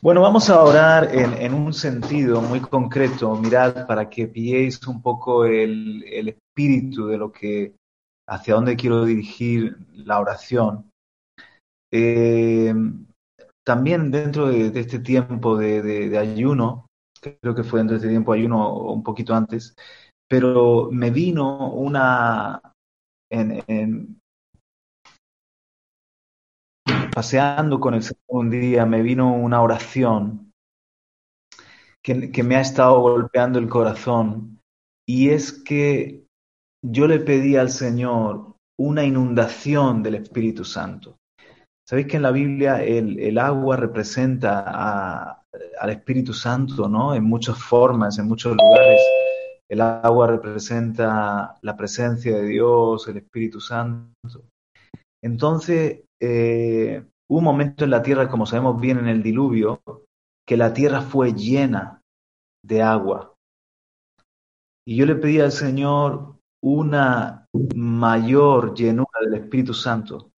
Bueno, vamos a orar en, un sentido muy concreto, mirad, para que pilléis un poco el, espíritu de lo que, hacia dónde quiero dirigir la oración. Eh, también dentro de, este tiempo de, ayuno, creo que fue dentro de este tiempo de ayuno un poquito antes, pero me vino una, en, paseando con el Señor un día, me vino una oración que, me ha estado golpeando el corazón y es que yo le pedí al Señor una inundación del Espíritu Santo. Sabéis que en la Biblia el, agua representa al Espíritu Santo, ¿no? En muchas formas, en muchos lugares. El agua representa la presencia de Dios, el Espíritu Santo. Entonces, eh, un momento en la tierra, como sabemos bien en el diluvio, que la tierra fue llena de agua. Y yo le pedí al Señor una mayor llenura del Espíritu Santo,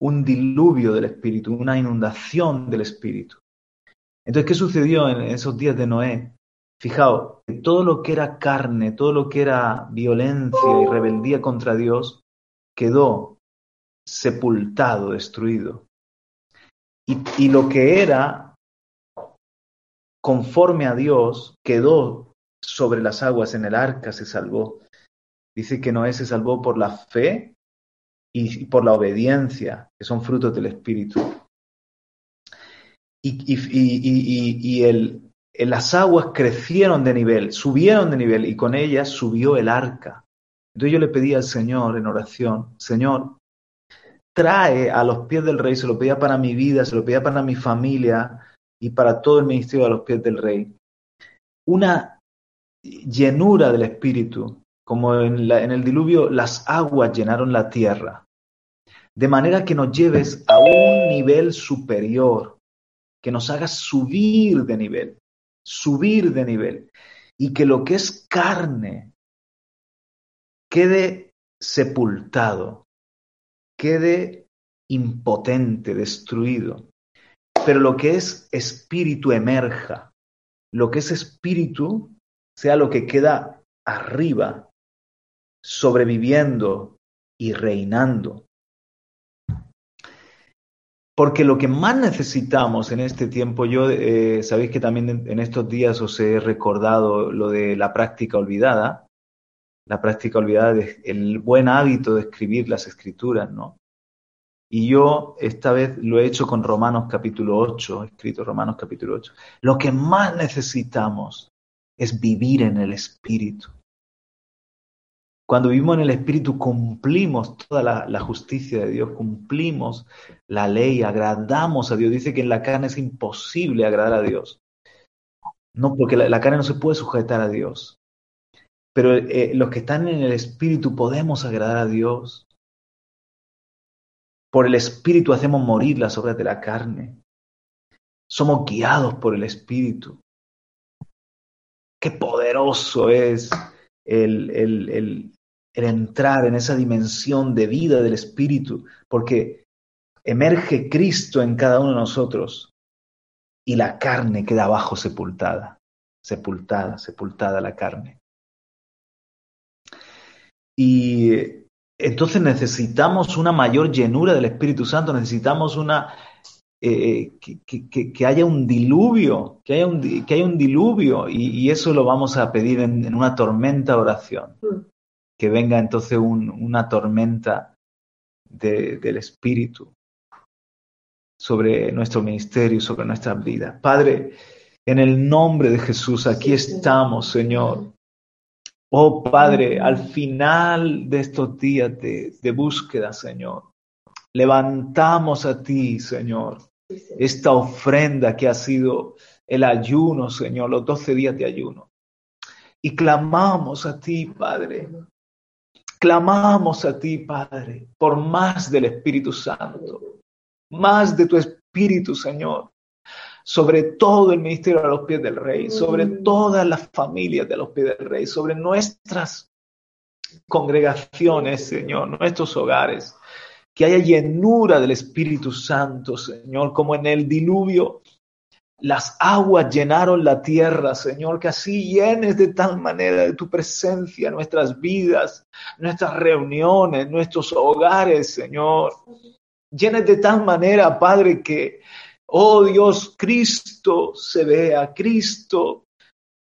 un diluvio del Espíritu, una inundación del Espíritu. Entonces, ¿qué sucedió en esos días de Noé? Fijaos, todo lo que era carne, todo lo que era violencia y rebeldía contra Dios, quedó sepultado, destruido. Y, lo que era conforme a Dios quedó sobre las aguas en el arca, se salvó. Dice que Noé se salvó por la fe y, por la obediencia, que son frutos del Espíritu. Y, las aguas crecieron de nivel, subieron de nivel y con ellas subió el arca. Entonces yo le pedí al Señor en oración, Señor, trae a los pies del rey, se lo pedía para mi vida, se lo pedía para mi familia y para todo el ministerio a los pies del rey. Una llenura del Espíritu, como en, en el diluvio las aguas llenaron la tierra, de manera que nos lleves a un nivel superior, que nos hagas subir de nivel, subir de nivel, y que lo que es carne quede sepultado, quede impotente, destruido. Pero lo que es espíritu emerja, lo que es espíritu sea lo que queda arriba, sobreviviendo y reinando. Porque lo que más necesitamos en este tiempo, yo eh, sabéis que también en, estos días os he recordado lo de la práctica olvidada, la práctica olvidada, el buen hábito de escribir las escrituras, ¿no? Y yo esta vez lo he hecho con Romanos capítulo 8, escrito Romanos capítulo 8. Lo que más necesitamos es vivir en el Espíritu. Cuando vivimos en el Espíritu cumplimos toda la, justicia de Dios, cumplimos la ley, agradamos a Dios. Dice que en la carne es imposible agradar a Dios. No, porque la carne no se puede sujetar a Dios. Pero eh, los que están en el Espíritu podemos agradar a Dios. Por el Espíritu hacemos morir las obras de la carne. Somos guiados por el Espíritu. Qué poderoso es el, el, el, el entrar en esa dimensión de vida del Espíritu, porque emerge Cristo en cada uno de nosotros y la carne queda abajo sepultada, sepultada, sepultada la carne. Y entonces necesitamos una mayor llenura del Espíritu Santo, necesitamos una eh, que, haya un diluvio, que haya un, que haya un diluvio, y, eso lo vamos a pedir en, una tormenta oración. Mm. Que venga entonces una tormenta del Espíritu sobre nuestro ministerio, sobre nuestra vida. Padre, en el nombre de Jesús, aquí estamos, Señor. Oh Padre, al final de estos días de, búsqueda, Señor, levantamos a ti, Señor, esta ofrenda que ha sido el ayuno, Señor, los doce días de ayuno. Y clamamos a ti, Padre. Clamamos a ti, Padre, por más del Espíritu Santo, más de tu Espíritu, Señor sobre todo el ministerio a los pies del rey, sobre todas las familias de los pies del rey, sobre nuestras congregaciones, Señor, nuestros hogares. Que haya llenura del Espíritu Santo, Señor, como en el diluvio. las aguas llenaron la tierra, Señor, que así llenes de tal manera de tu presencia nuestras vidas, nuestras reuniones, nuestros hogares, Señor. Llenes de tal manera, Padre, que, oh Dios, Cristo se vea, Cristo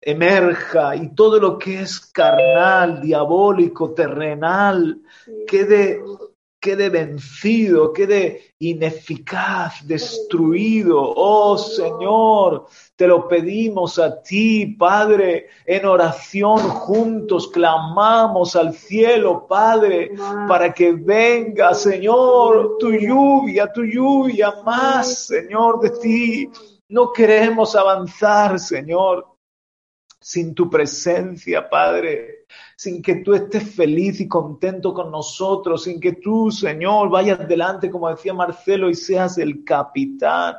emerja y todo lo que es carnal, diabólico, terrenal, quede quede vencido, quede ineficaz, destruido. Oh Señor, te lo pedimos a ti, Padre, en oración juntos, clamamos al cielo, Padre, para que venga, Señor, tu lluvia, tu lluvia más, Señor, de ti. No queremos avanzar, Señor, sin tu presencia, Padre sin que tú estés feliz y contento con nosotros, sin que tú, Señor, vayas delante, como decía Marcelo, y seas el capitán.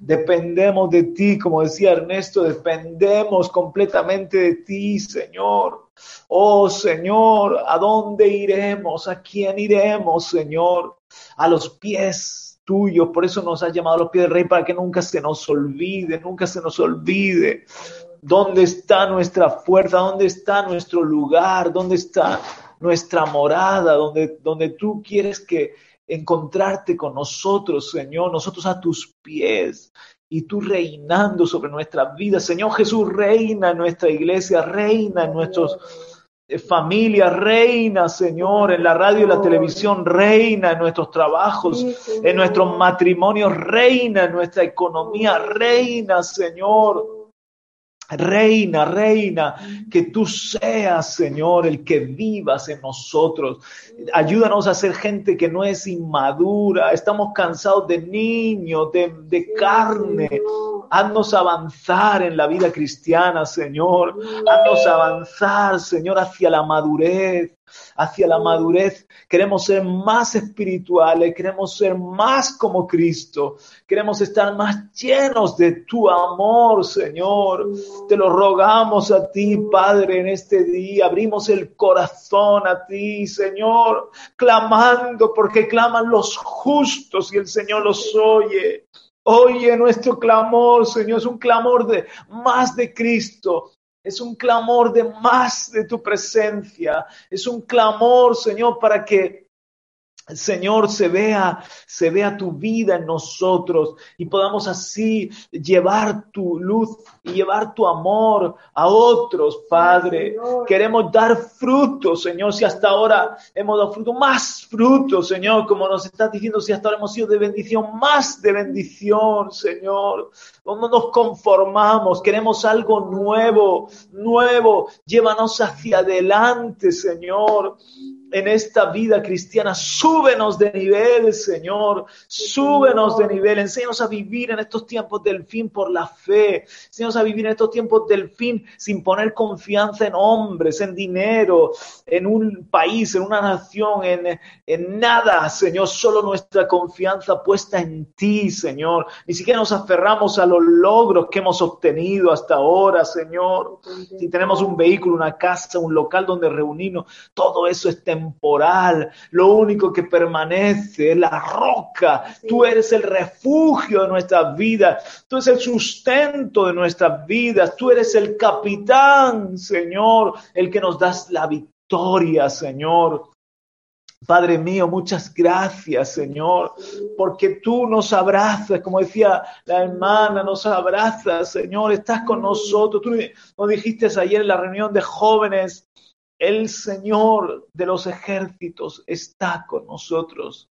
Dependemos de ti, como decía Ernesto, dependemos completamente de ti, Señor. Oh Señor, ¿a dónde iremos? ¿A quién iremos, Señor? A los pies tuyos. Por eso nos has llamado a los pies del Rey, para que nunca se nos olvide, nunca se nos olvide ¿Dónde está nuestra fuerza? ¿Dónde está nuestro lugar? ¿Dónde está nuestra morada? ¿Dónde, donde tú quieres que encontrarte con nosotros, Señor? Nosotros a tus pies y tú reinando sobre nuestras vidas. Señor Jesús, reina en nuestra iglesia, reina en nuestras eh, familias, reina, Señor, en la radio y la televisión, reina en nuestros trabajos, en nuestros matrimonios, reina en nuestra economía, reina, Señor Reina, reina, que tú seas, Señor, el que vivas en nosotros. Ayúdanos a ser gente que no es inmadura. Estamos cansados de niños, de, de carne. Haznos avanzar en la vida cristiana, Señor. Haznos avanzar, Señor, hacia la madurez hacia la madurez. Queremos ser más espirituales, queremos ser más como Cristo, queremos estar más llenos de tu amor, Señor. Te lo rogamos a ti, Padre, en este día. Abrimos el corazón a ti, Señor, clamando porque claman los justos y el Señor los oye. Oye nuestro clamor, Señor, es un clamor de más de Cristo, es un clamor de más de tu presencia. Es un clamor, Señor, para que Señor, se vea, se vea tu vida en nosotros y podamos así llevar tu luz y llevar tu amor a otros, Padre. Queremos dar frutos, Señor, si hasta ahora hemos dado fruto, más frutos, Señor, como nos estás diciendo, si hasta ahora hemos sido de bendición, más de bendición, Señor. No nos conformamos, queremos algo nuevo, nuevo. Llévanos hacia adelante, Señor en esta vida cristiana. Súbenos de nivel, Señor. Súbenos de nivel. Enséñanos a vivir en estos tiempos del fin por la fe. Enséñanos a vivir en estos tiempos del fin sin poner confianza en hombres, en dinero, en un país, en una nación, en, en nada, Señor. Solo nuestra confianza puesta en ti, Señor. Ni siquiera nos aferramos a los logros que hemos obtenido hasta ahora, Señor. Si tenemos un vehículo, una casa, un local donde reunirnos, todo eso está temporal, lo único que permanece es la roca. Tú eres el refugio de nuestras vidas, tú eres el sustento de nuestras vidas, tú eres el capitán, Señor, el que nos das la victoria, Señor. Padre mío, muchas gracias, Señor, porque tú nos abrazas, como decía la hermana, nos abrazas, Señor, estás con nosotros. Tú nos dijiste ayer en la reunión de jóvenes el Señor de los ejércitos está con nosotros.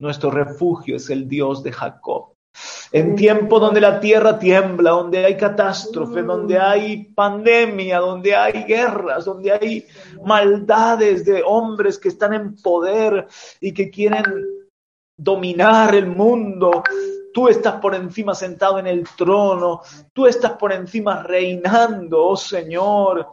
Nuestro refugio es el Dios de Jacob. En tiempo donde la tierra tiembla, donde hay catástrofe, donde hay pandemia, donde hay guerras, donde hay maldades de hombres que están en poder y que quieren dominar el mundo, tú estás por encima sentado en el trono, tú estás por encima reinando, oh Señor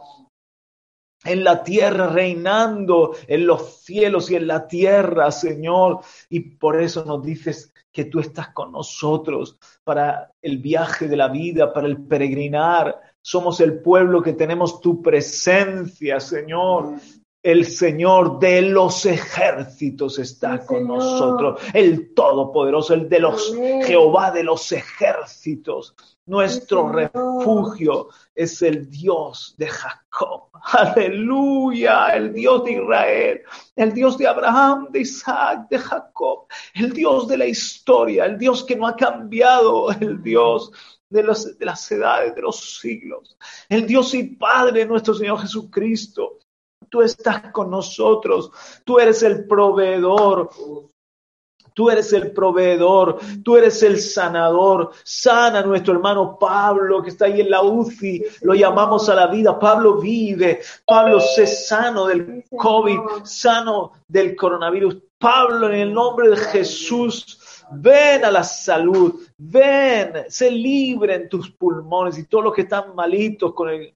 en la tierra, reinando en los cielos y en la tierra, Señor. Y por eso nos dices que tú estás con nosotros para el viaje de la vida, para el peregrinar. Somos el pueblo que tenemos tu presencia, Señor. El Señor de los ejércitos está con nosotros. El Todopoderoso, el de los Jehová de los ejércitos. Nuestro refugio es el Dios de Jacob. Aleluya, el Dios de Israel, el Dios de Abraham, de Isaac, de Jacob, el Dios de la historia, el Dios que no ha cambiado, el Dios de, de las edades, de los siglos, el Dios y Padre nuestro Señor Jesucristo. Tú estás con nosotros, tú eres el proveedor, Tú eres el proveedor, tú eres el sanador. Sana nuestro hermano Pablo que está ahí en la UCI, lo llamamos a la vida. Pablo vive, Pablo se sano del COVID, sano del coronavirus. Pablo, en el nombre de Jesús, ven a la salud, ven, se libre en tus pulmones y todos los que están malitos con el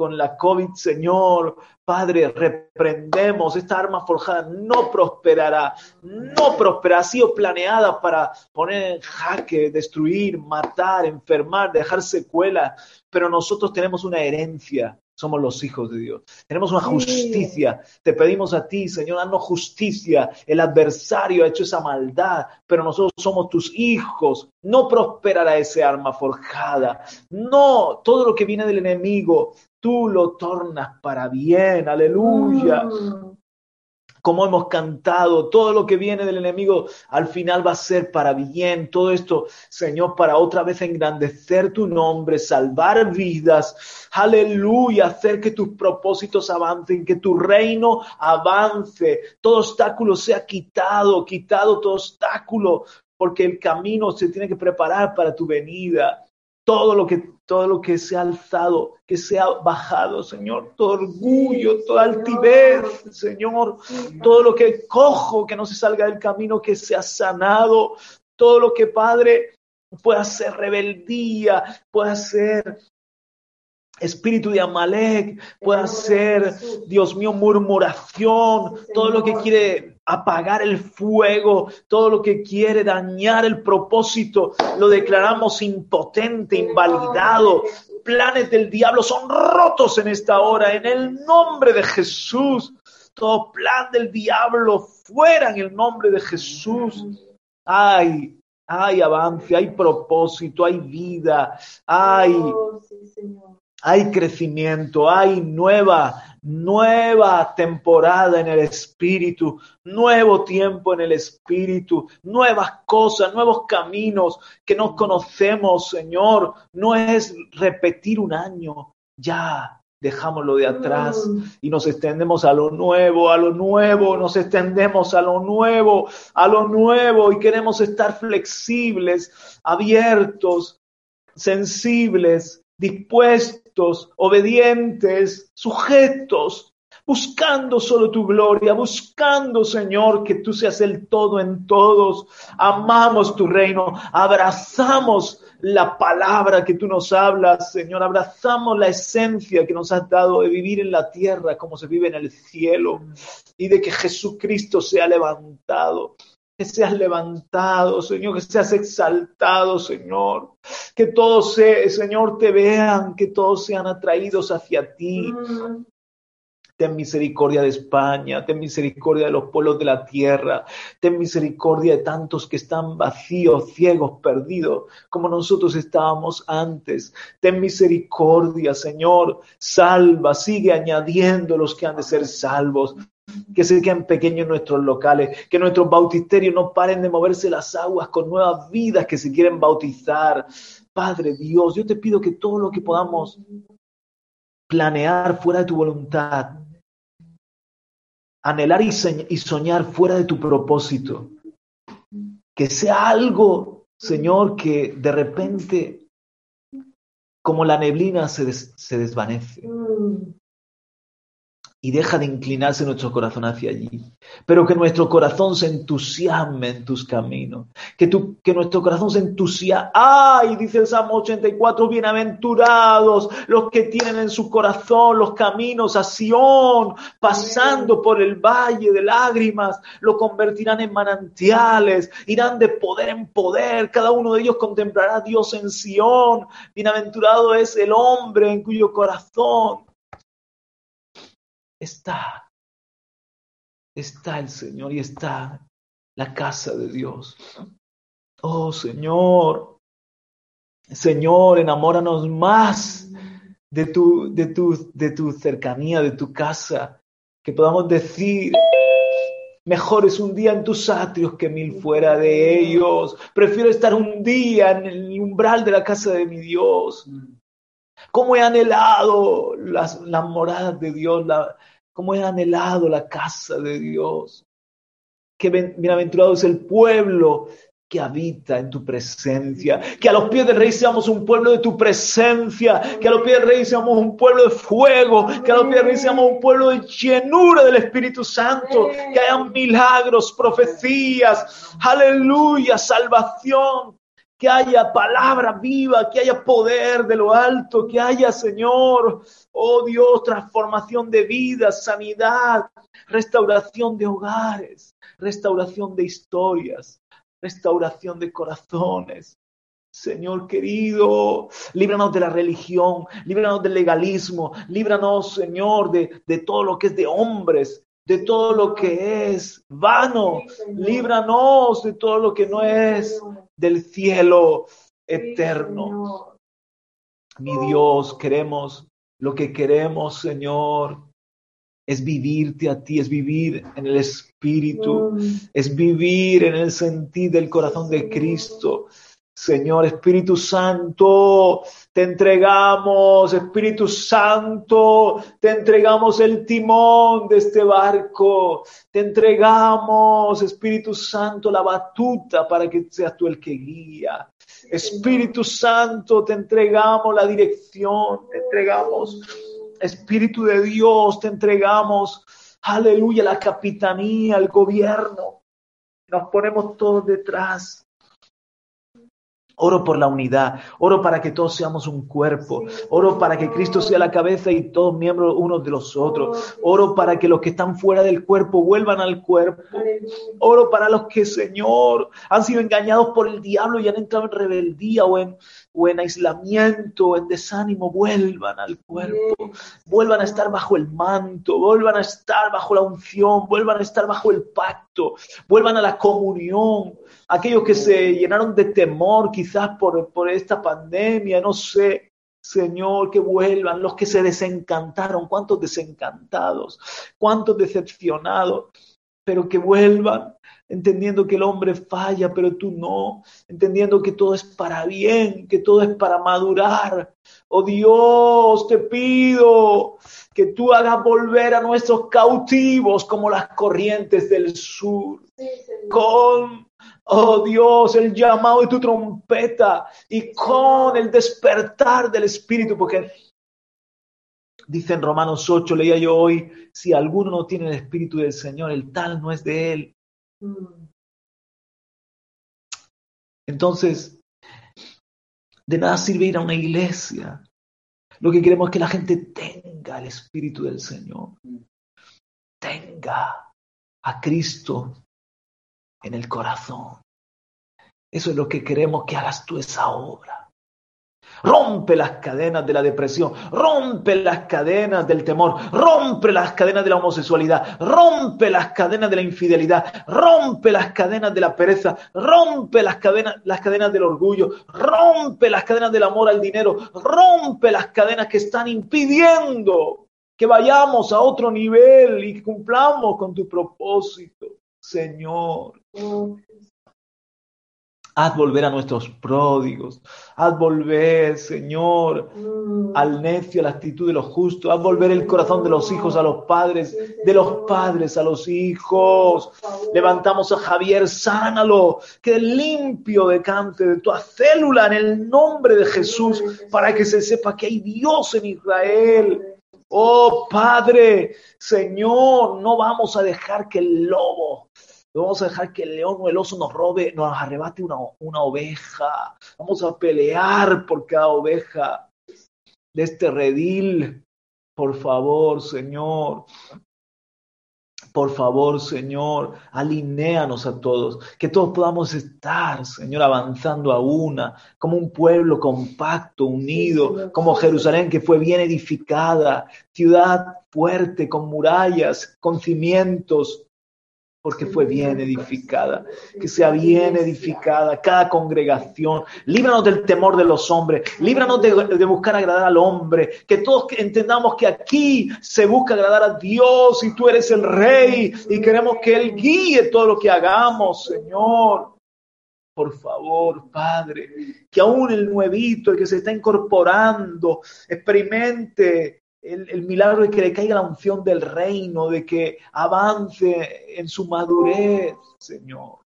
con la COVID, Señor. Padre, reprendemos esta arma forjada, no prosperará, no prosperará, ha sido planeada para poner en jaque, destruir, matar, enfermar, dejar secuelas, pero nosotros tenemos una herencia, somos los hijos de Dios. Tenemos una justicia. Te pedimos a ti, Señor, danos justicia. El adversario ha hecho esa maldad, pero nosotros somos tus hijos. No prosperará ese arma forjada. No, todo lo que viene del enemigo tú lo tornas para bien, aleluya. Mm. Como hemos cantado, todo lo que viene del enemigo al final va a ser para bien. Todo esto, Señor, para otra vez engrandecer tu nombre, salvar vidas. Aleluya, hacer que tus propósitos avancen, que tu reino avance. Todo obstáculo sea quitado, quitado todo obstáculo, porque el camino se tiene que preparar para tu venida todo lo que todo lo que se ha alzado, que se ha bajado, Señor, todo orgullo, toda altivez, Señor, todo lo que cojo, que no se salga del camino, que se ha sanado, todo lo que, Padre, pueda ser rebeldía, pueda ser espíritu de Amalek, pueda ser, Dios mío, murmuración, todo lo que quiere apagar el fuego, todo lo que quiere dañar el propósito, lo declaramos impotente, invalidado. Planes del diablo son rotos en esta hora, en el nombre de Jesús. Todo plan del diablo fuera en el nombre de Jesús. Ay, hay avance, hay propósito, hay vida, hay, oh, hay crecimiento, hay nueva nueva temporada en el Espíritu, nuevo tiempo en el Espíritu, nuevas cosas, nuevos caminos que no conocemos, Señor. No es repetir un año, ya. Dejámoslo de atrás y nos extendemos a lo nuevo, a lo nuevo, nos extendemos a lo nuevo, a lo nuevo y queremos estar flexibles, abiertos, sensibles, dispuestos, obedientes, sujetos, buscando solo tu gloria, buscando, Señor, que tú seas el todo en todos. Amamos tu reino, abrazamos la palabra que tú nos hablas, Señor, abrazamos la esencia que nos has dado de vivir en la tierra como se vive en el cielo y de que Jesucristo sea levantado que seas levantado, Señor, que seas exaltado, Señor. Que todos, Señor, te vean, que todos sean atraídos hacia ti. Ten misericordia de España, ten misericordia de los pueblos de la tierra, ten misericordia de tantos que están vacíos, ciegos, perdidos, como nosotros estábamos antes. Ten misericordia, Señor, salva, sigue añadiendo los que han de ser salvos que se queden pequeños nuestros locales, que nuestros bautisterios no paren de moverse las aguas con nuevas vidas que se quieren bautizar. Padre Dios, yo te pido que todo lo que podamos planear fuera de tu voluntad, anhelar y soñar fuera de tu propósito, que sea algo, Señor, que de repente, como la neblina, se, se desvanece y deja de inclinarse nuestro corazón hacia allí. Pero que nuestro corazón se entusiasme en tus caminos. Que, tu, que nuestro corazón se entusiasme. ¡Ay! Dice el Salmo 84, bienaventurados los que tienen en su corazón los caminos a Sión, pasando por el valle de lágrimas, lo convertirán en manantiales, irán de poder en poder. Cada uno de ellos contemplará a Dios en Sión. Bienaventurado es el hombre en cuyo corazón está está el Señor y está la casa de Dios. Oh Señor, Señor, enamóranos más de tu, de tu, de tu cercanía, de tu casa, que podamos decir, Mejor es un día en tus atrios que mil fuera de ellos. Prefiero estar un día en el umbral de la casa de mi Dios. Cómo he anhelado las, moradas de Dios, cómo he anhelado la casa de Dios. Qué bienaventurado es el pueblo que habita en tu presencia. Que a los pies del Rey seamos un pueblo de tu presencia. Que a los pies del Rey seamos un pueblo de fuego. Que a los pies del Rey seamos un pueblo de llenura del Espíritu Santo. Que haya milagros, profecías. Aleluya, salvación. Que haya palabra viva, que haya poder de lo alto, que haya, Señor, oh Dios, transformación de vida, sanidad, restauración de hogares, restauración de historias restauración de corazones. Señor querido, líbranos de la religión, líbranos del legalismo, líbranos, Señor, de, de todo lo que es de hombres, de todo lo que es vano, líbranos de todo lo que no es del cielo eterno. Mi Dios, queremos lo que queremos, Señor, es vivirte a ti, es vivir en el Espíritu, es vivir en el sentir del corazón de Cristo. Señor Espíritu Santo, te entregamos, Espíritu Santo, te entregamos el timón de este barco, te entregamos, Espíritu Santo, la batuta para que seas tú el que guía. Espíritu Santo, te entregamos la dirección, te entregamos Espíritu de Dios, te entregamos, aleluya, la capitanía, el gobierno. Nos ponemos todos detrás. Oro por la unidad, oro para que todos seamos un cuerpo, oro para que Cristo sea la cabeza y todos miembros unos de los otros, oro para que los que están fuera del cuerpo vuelvan al cuerpo, oro para los que, Señor, han sido engañados por el diablo y han entrado en rebeldía o en, o en aislamiento en desánimo, vuelvan al cuerpo, vuelvan a estar bajo el manto, vuelvan a estar bajo la unción, vuelvan a estar bajo el pacto, vuelvan a la comunión, aquellos que se llenaron de temor quizás por, por esta pandemia, no sé, Señor, que vuelvan. Los que se desencantaron, cuántos desencantados, cuántos decepcionados, pero que vuelvan entendiendo que el hombre falla, pero tú no, entendiendo que todo es para bien, que todo es para madurar. Oh Dios, te pido que tú hagas volver a nuestros cautivos como las corrientes del sur, con, oh Dios, el llamado de tu trompeta y con el despertar del Espíritu, porque dice en Romanos 8, leía yo hoy, si alguno no tiene el Espíritu del Señor, el tal no es de él. Entonces, de nada sirve ir a una iglesia. Lo que queremos es que la gente tenga el Espíritu del Señor. Tenga a Cristo en el corazón. Eso es lo que queremos que hagas tú esa obra. Rompe las cadenas de la depresión, rompe las cadenas del temor, rompe las cadenas de la homosexualidad, rompe las cadenas de la infidelidad, rompe las cadenas de la pereza, rompe las cadenas, las cadenas del orgullo, rompe las cadenas del amor al dinero, rompe las cadenas que están impidiendo que vayamos a otro nivel y cumplamos con tu propósito, Señor. Haz volver a nuestros pródigos. Haz volver, Señor, mm. al necio, a la actitud de los justos. Haz volver el corazón de los hijos a los padres, de los padres a los hijos. Levantamos a Javier, sánalo, que limpio decante de tu célula en el nombre de Jesús, para que se sepa que hay Dios en Israel. Oh Padre, Señor, no vamos a dejar que el lobo no vamos a dejar que el león o el oso nos robe, nos arrebate una, una oveja. Vamos a pelear por cada oveja de este redil. Por favor, Señor. Por favor, Señor, alinéanos a todos, que todos podamos estar, Señor, avanzando a una, como un pueblo compacto, unido, como Jerusalén que fue bien edificada, ciudad fuerte, con murallas, con cimientos, porque fue bien edificada. Que sea bien edificada cada congregación. Líbranos del temor de los hombres. Líbranos de, buscar agradar al hombre. Que todos entendamos que aquí se busca agradar a Dios y tú eres el rey y queremos que Él guíe todo lo que hagamos, Señor. Por favor, Padre, que aún el nuevito, el que se está incorporando, experimente el, milagro de que le caiga la unción del reino, de que avance en su madurez, Señor.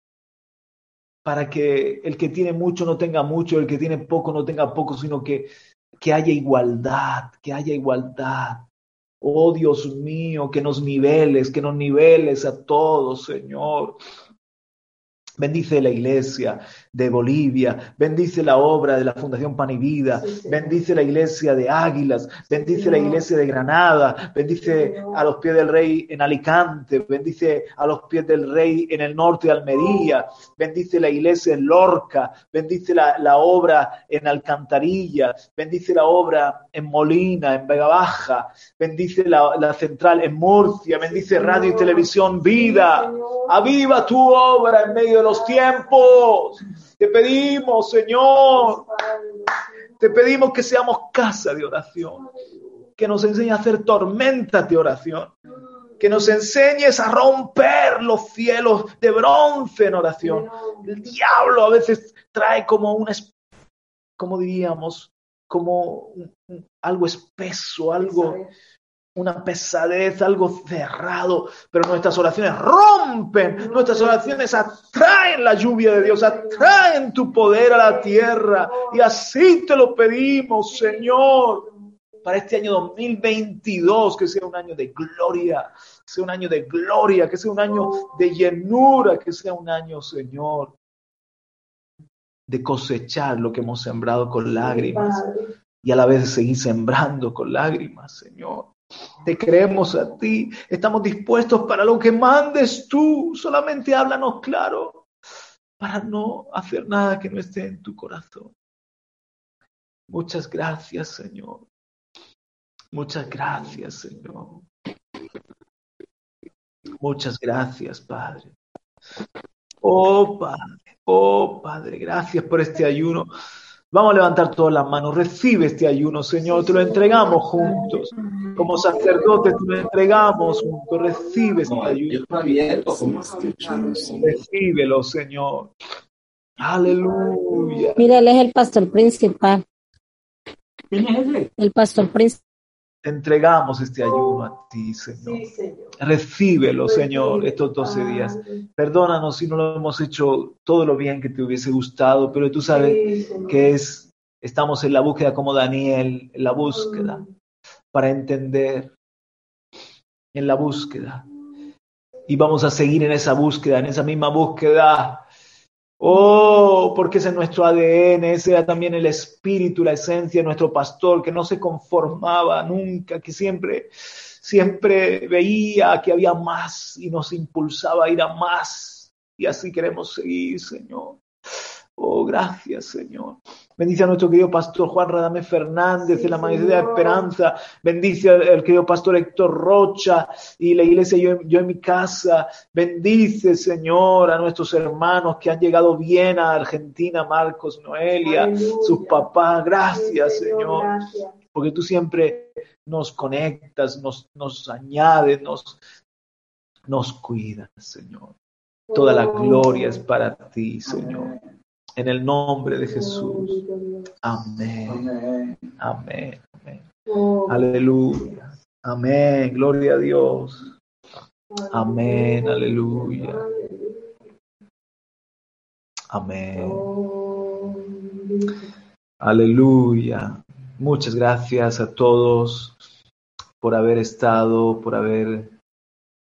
Para que el que tiene mucho no tenga mucho, el que tiene poco no tenga poco, sino que, que haya igualdad, que haya igualdad. Oh Dios mío, que nos niveles, que nos niveles a todos, Señor. Bendice la iglesia de Bolivia, bendice la obra de la Fundación Pan y Vida, bendice la iglesia de Águilas, bendice la iglesia de Granada, bendice a los pies del rey en Alicante, bendice a los pies del rey en el norte de Almería, bendice la iglesia en Lorca, bendice la, obra en Alcantarilla, bendice la obra en Molina, en Vega Baja, bendice la, la central en Murcia, bendice radio y televisión Vida, aviva tu obra en medio de los tiempos. Te pedimos, Señor, te pedimos que seamos casa de oración, que nos enseñes a hacer tormentas de oración, que nos enseñes a romper los cielos de bronce en oración. El diablo a veces trae como un, como diríamos, como algo espeso, algo una pesadez, algo cerrado, pero nuestras oraciones rompen, nuestras oraciones atraen la lluvia de Dios, atraen tu poder a la tierra y así te lo pedimos, Señor, para este año 2022, que sea un año de gloria, que sea un año de gloria, que sea un año de llenura, que sea un año, Señor, de cosechar lo que hemos sembrado con lágrimas y a la vez seguir sembrando con lágrimas, Señor. Te creemos a ti, estamos dispuestos para lo que mandes tú, solamente háblanos claro, para no hacer nada que no esté en tu corazón. Muchas gracias, Señor. Muchas gracias, Señor. Muchas gracias, Padre. Oh, Padre, oh, Padre, gracias por este ayuno. Vamos a levantar todas las manos. Recibe este ayuno, Señor. Te lo entregamos juntos. Como sacerdotes, te lo entregamos juntos. Recibe este ayuno. Recíbelo, Señor. Aleluya. Mira, él es el pastor principal. El pastor principal entregamos este ayuno a ti, Señor. Recíbelo, Señor, estos 12 días. Perdónanos si no lo hemos hecho todo lo bien que te hubiese gustado, pero tú sabes que es, estamos en la búsqueda como Daniel, en la búsqueda, para entender, en la búsqueda. Y vamos a seguir en esa búsqueda, en esa misma búsqueda Oh, porque es nuestro ADN, ese era también el espíritu, la esencia de nuestro pastor, que no se conformaba nunca, que siempre, siempre veía que había más y nos impulsaba a ir a más. Y así queremos seguir, Señor. Oh, gracias, Señor. Bendice a nuestro querido pastor Juan Radame Fernández de la Maestría de Esperanza. Bendice al, querido pastor Héctor Rocha y la iglesia yo, yo, en mi casa. Bendice, Señor, a nuestros hermanos que han llegado bien a Argentina, Marcos, Noelia, sus papás. Gracias, Señor. Porque tú siempre nos conectas, nos, nos añades, nos, nos cuidas, Señor. Toda la gloria es para ti, Señor. En el nombre de Jesús. Amén. Amén. Amén. Aleluya. Amén. Gloria a Dios. Amén. Aleluya. Amén. Aleluya. Muchas gracias a todos por haber estado, por haber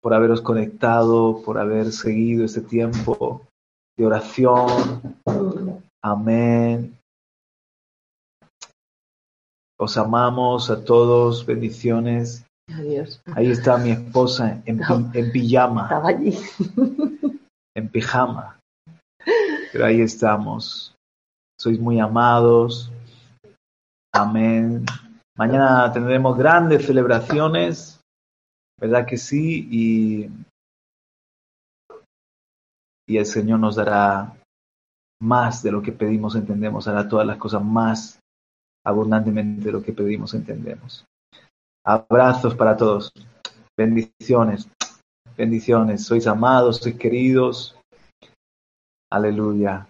por haberos conectado, por haber seguido este tiempo de oración. Amén. Os amamos a todos, bendiciones. Adiós. Ahí está mi esposa en, en pijama. Estaba allí. En pijama. Pero ahí estamos. Sois muy amados. Amén. Mañana tendremos grandes celebraciones, ¿verdad que sí? Y y el Señor nos dará más de lo que pedimos, entendemos, hará todas las cosas más abundantemente de lo que pedimos, entendemos. Abrazos para todos. Bendiciones. Bendiciones. Sois amados, sois queridos. Aleluya.